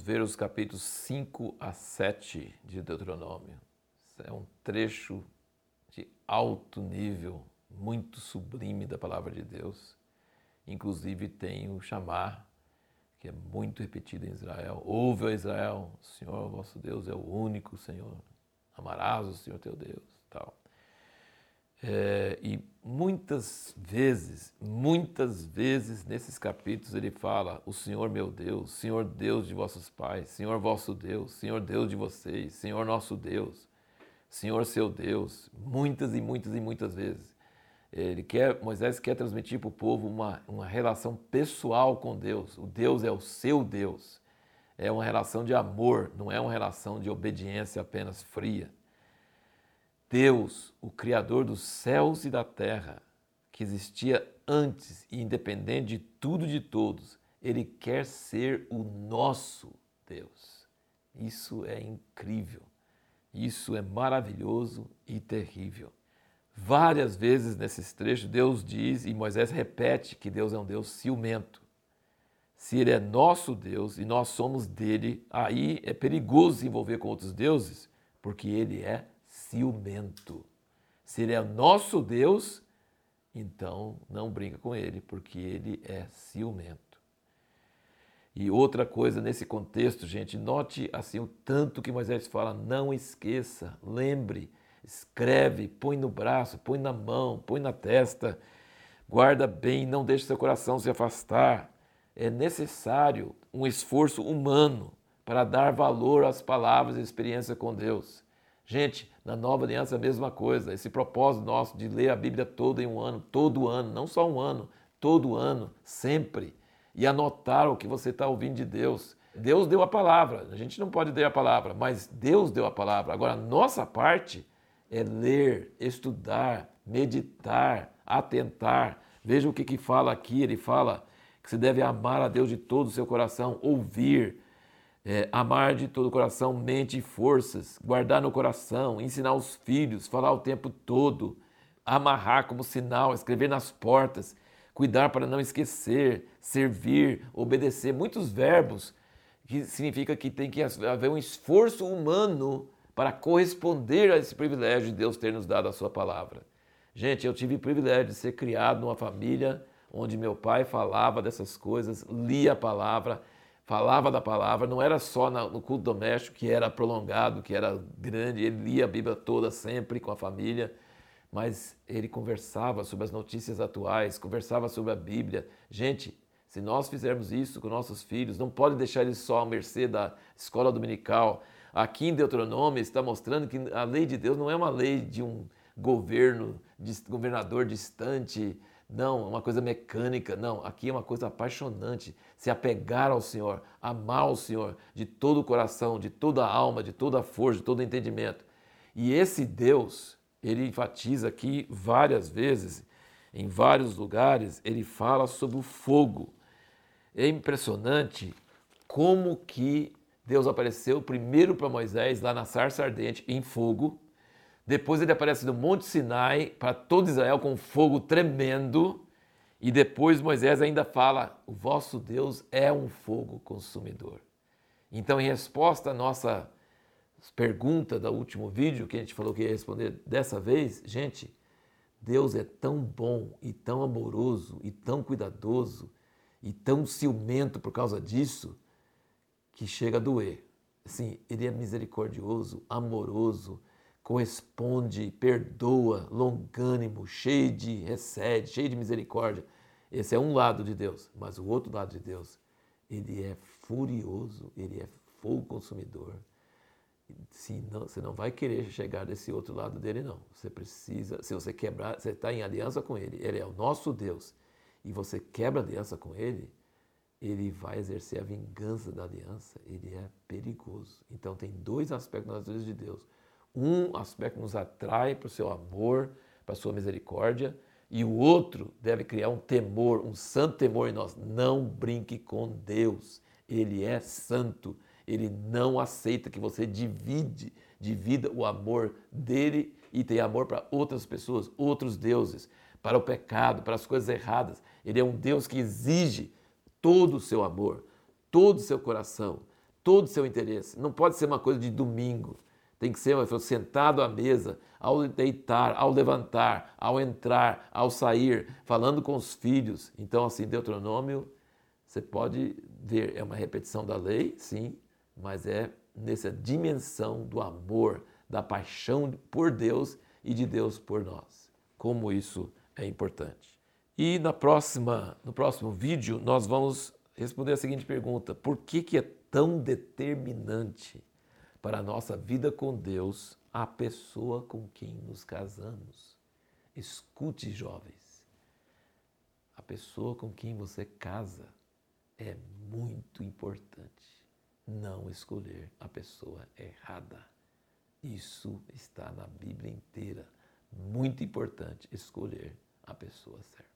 ler os capítulos 5 a 7 de Deuteronômio. É um trecho de alto nível, muito sublime da palavra de Deus. Inclusive tem o chamar, que é muito repetido em Israel. Ouve, ó Israel, o Senhor vosso Deus é o único Senhor. Amarás o Senhor teu Deus. Tal. É, e muitas vezes, muitas vezes nesses capítulos ele fala: O Senhor meu Deus, Senhor Deus de vossos pais, Senhor vosso Deus, Senhor Deus de vocês, Senhor nosso Deus, Senhor seu Deus. Muitas e muitas e muitas vezes. Ele quer, Moisés quer transmitir para o povo uma, uma relação pessoal com Deus. O Deus é o seu Deus. É uma relação de amor, não é uma relação de obediência apenas fria. Deus, o Criador dos céus e da terra, que existia antes e independente de tudo e de todos, Ele quer ser o nosso Deus. Isso é incrível, isso é maravilhoso e terrível. Várias vezes nesses trechos, Deus diz e Moisés repete que Deus é um Deus ciumento. Se Ele é nosso Deus e nós somos dele, aí é perigoso se envolver com outros deuses, porque Ele é ciumento. Se ele é nosso Deus, então não brinca com ele, porque ele é ciumento. E outra coisa nesse contexto, gente, note assim o tanto que Moisés fala, não esqueça, lembre, escreve, põe no braço, põe na mão, põe na testa, guarda bem, não deixe seu coração se afastar. É necessário um esforço humano para dar valor às palavras e experiência com Deus. Gente, na nova aliança é a mesma coisa. Esse propósito nosso de ler a Bíblia toda em um ano, todo ano, não só um ano, todo ano, sempre. E anotar o que você está ouvindo de Deus. Deus deu a palavra, a gente não pode ler a palavra, mas Deus deu a palavra. Agora, a nossa parte é ler, estudar, meditar, atentar. Veja o que, que fala aqui: ele fala que você deve amar a Deus de todo o seu coração, ouvir, é, amar de todo o coração, mente e forças, guardar no coração, ensinar os filhos, falar o tempo todo, amarrar como sinal, escrever nas portas, cuidar para não esquecer, servir, obedecer, muitos verbos que significa que tem que haver um esforço humano para corresponder a esse privilégio de Deus ter nos dado a sua palavra. Gente, eu tive o privilégio de ser criado numa família onde meu pai falava dessas coisas, lia a palavra, falava da palavra, não era só no culto doméstico, que era prolongado, que era grande, ele lia a Bíblia toda sempre com a família, mas ele conversava sobre as notícias atuais, conversava sobre a Bíblia. Gente, se nós fizermos isso com nossos filhos, não pode deixar eles só à mercê da escola dominical. Aqui em Deuteronômio está mostrando que a lei de Deus não é uma lei de um governo, de governador distante, não, uma coisa mecânica, não. Aqui é uma coisa apaixonante. Se apegar ao Senhor, amar o Senhor de todo o coração, de toda a alma, de toda a força, de todo o entendimento. E esse Deus, ele enfatiza aqui várias vezes, em vários lugares, ele fala sobre o fogo. É impressionante como que Deus apareceu primeiro para Moisés lá na sarça ardente em fogo, depois ele aparece no Monte Sinai para todo Israel com fogo tremendo. E depois Moisés ainda fala: O vosso Deus é um fogo consumidor. Então, em resposta à nossa pergunta do último vídeo, que a gente falou que ia responder dessa vez, gente, Deus é tão bom e tão amoroso e tão cuidadoso e tão ciumento por causa disso que chega a doer. Assim, ele é misericordioso, amoroso, corresponde, perdoa, longânimo, cheio de recede, cheio de misericórdia. Esse é um lado de Deus, mas o outro lado de Deus, ele é furioso, ele é fogo consumidor. Se não, você não vai querer chegar desse outro lado dele, não. Você precisa, se você quebrar, você está em aliança com ele, ele é o nosso Deus, e você quebra aliança com ele, ele vai exercer a vingança da aliança, ele é perigoso. Então tem dois aspectos nas natureza de Deus um aspecto nos atrai para o seu amor, para a sua misericórdia, e o outro deve criar um temor, um santo temor em nós. Não brinque com Deus. Ele é santo. Ele não aceita que você divide, divida o amor dele e tenha amor para outras pessoas, outros deuses, para o pecado, para as coisas erradas. Ele é um Deus que exige todo o seu amor, todo o seu coração, todo o seu interesse. Não pode ser uma coisa de domingo. Tem que ser sentado à mesa, ao deitar, ao levantar, ao entrar, ao sair, falando com os filhos. Então, assim, Deuteronômio, você pode ver, é uma repetição da lei, sim, mas é nessa dimensão do amor, da paixão por Deus e de Deus por nós. Como isso é importante. E na próxima, no próximo vídeo nós vamos responder a seguinte pergunta: por que, que é tão determinante para a nossa vida com Deus a pessoa com quem nos casamos. Escute, jovens, a pessoa com quem você casa é muito importante. Não escolher a pessoa errada. Isso está na Bíblia inteira. Muito importante escolher a pessoa certa.